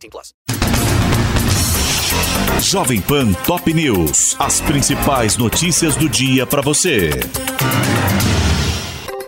18 plus. Jovem Pan Top News. As principais notícias do dia para você.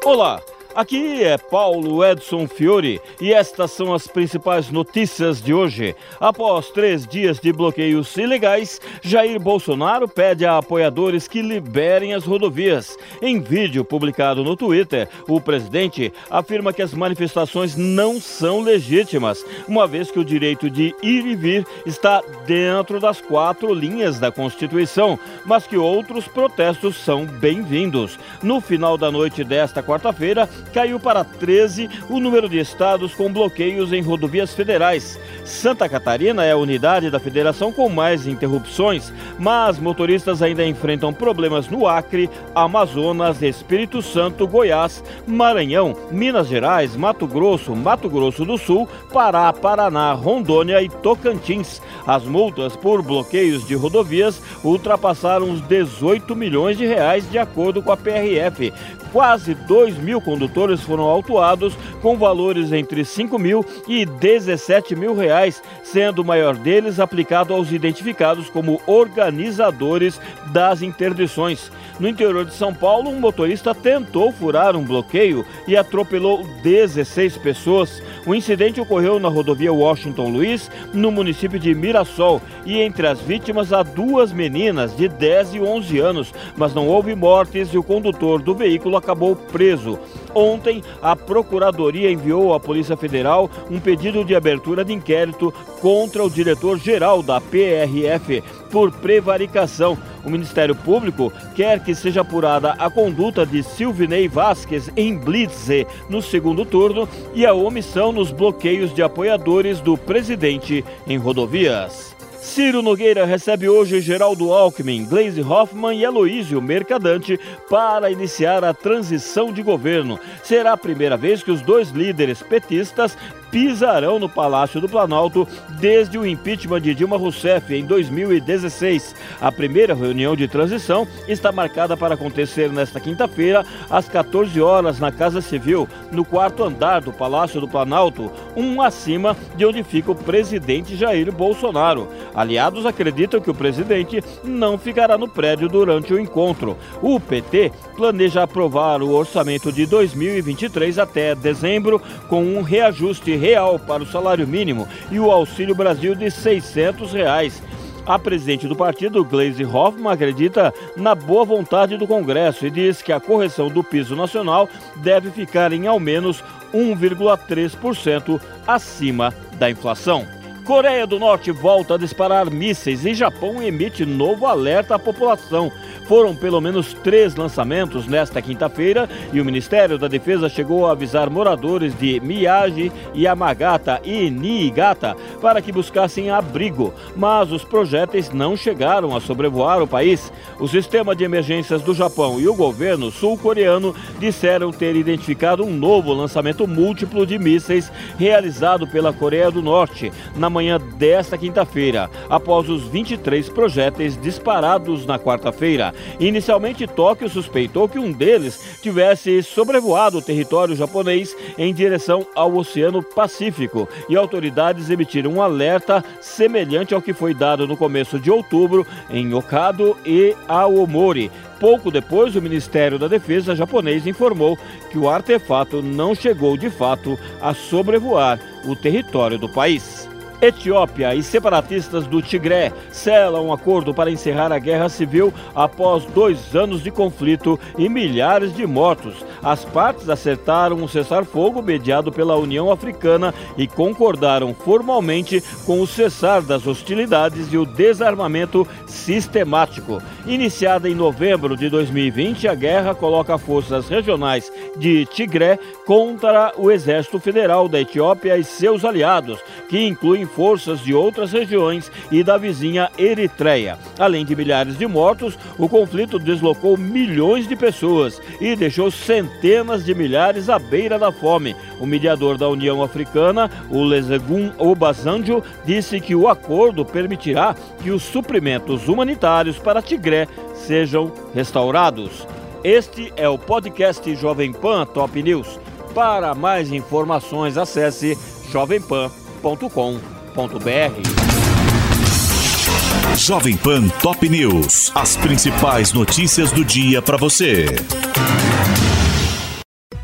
Olá. Aqui é Paulo Edson Fiore e estas são as principais notícias de hoje. Após três dias de bloqueios ilegais, Jair Bolsonaro pede a apoiadores que liberem as rodovias. Em vídeo publicado no Twitter, o presidente afirma que as manifestações não são legítimas, uma vez que o direito de ir e vir está dentro das quatro linhas da Constituição, mas que outros protestos são bem-vindos. No final da noite desta quarta-feira, caiu para 13 o número de estados com bloqueios em rodovias federais. Santa Catarina é a unidade da federação com mais interrupções, mas motoristas ainda enfrentam problemas no Acre, Amazonas, Espírito Santo, Goiás, Maranhão, Minas Gerais, Mato Grosso, Mato Grosso do Sul, Pará, Paraná, Rondônia e Tocantins. As multas por bloqueios de rodovias ultrapassaram os 18 milhões de reais, de acordo com a PRF. Quase 2 mil condutores foram autuados com valores entre 5 mil e 17 mil reais, sendo o maior deles aplicado aos identificados como organizadores das interdições. No interior de São Paulo, um motorista tentou furar um bloqueio e atropelou 16 pessoas. O incidente ocorreu na rodovia Washington Luiz, no município de Mirassol, e entre as vítimas há duas meninas de 10 e 11 anos, mas não houve mortes e o condutor do veículo acabou preso. Ontem, a Procuradoria enviou à Polícia Federal um pedido de abertura de inquérito contra o diretor-geral da PRF por prevaricação. O Ministério Público quer que seja apurada a conduta de Silvinei Vasquez em Blitz no segundo turno e a omissão nos bloqueios de apoiadores do presidente em rodovias. Ciro Nogueira recebe hoje Geraldo Alckmin, Gleisi Hoffmann e Aloísio Mercadante para iniciar a transição de governo. Será a primeira vez que os dois líderes petistas pisarão no Palácio do Planalto desde o impeachment de Dilma Rousseff em 2016. A primeira reunião de transição está marcada para acontecer nesta quinta-feira, às 14 horas, na Casa Civil, no quarto andar do Palácio do Planalto, um acima de onde fica o presidente Jair Bolsonaro. Aliados acreditam que o presidente não ficará no prédio durante o encontro. O PT planeja aprovar o orçamento de 2023 até dezembro, com um reajuste real para o salário mínimo e o Auxílio Brasil de 600 reais. A presidente do partido, Gleisi Hoffmann, acredita na boa vontade do Congresso e diz que a correção do piso nacional deve ficar em ao menos 1,3% acima da inflação. Coreia do Norte volta a disparar mísseis e Japão emite novo alerta à população. Foram pelo menos três lançamentos nesta quinta-feira e o Ministério da Defesa chegou a avisar moradores de Miyagi, Yamagata e Niigata para que buscassem abrigo, mas os projéteis não chegaram a sobrevoar o país. O sistema de emergências do Japão e o governo sul-coreano disseram ter identificado um novo lançamento múltiplo de mísseis realizado pela Coreia do Norte na manhã desta quinta-feira, após os 23 projéteis disparados na quarta-feira. Inicialmente, Tóquio suspeitou que um deles tivesse sobrevoado o território japonês em direção ao Oceano Pacífico e autoridades emitiram um alerta semelhante ao que foi dado no começo de outubro em Hokkaido e Aomori. Pouco depois, o Ministério da Defesa japonês informou que o artefato não chegou de fato a sobrevoar o território do país. Etiópia e separatistas do Tigré selam um acordo para encerrar a guerra civil após dois anos de conflito e milhares de mortos. As partes acertaram um cessar-fogo mediado pela União Africana e concordaram formalmente com o cessar das hostilidades e o desarmamento sistemático. Iniciada em novembro de 2020, a guerra coloca forças regionais de Tigré contra o Exército Federal da Etiópia e seus aliados, que incluem forças de outras regiões e da vizinha Eritreia. Além de milhares de mortos, o conflito deslocou milhões de pessoas e deixou centenas de milhares à beira da fome. O mediador da União Africana, o Lezegun Obasanjo, disse que o acordo permitirá que os suprimentos humanitários para Tigré sejam restaurados. Este é o podcast Jovem Pan Top News. Para mais informações, acesse jovempan.com.br. Jovem Pan Top News. As principais notícias do dia para você.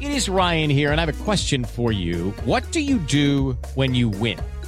It is Ryan here, and I have a question for you. What do you do when you win?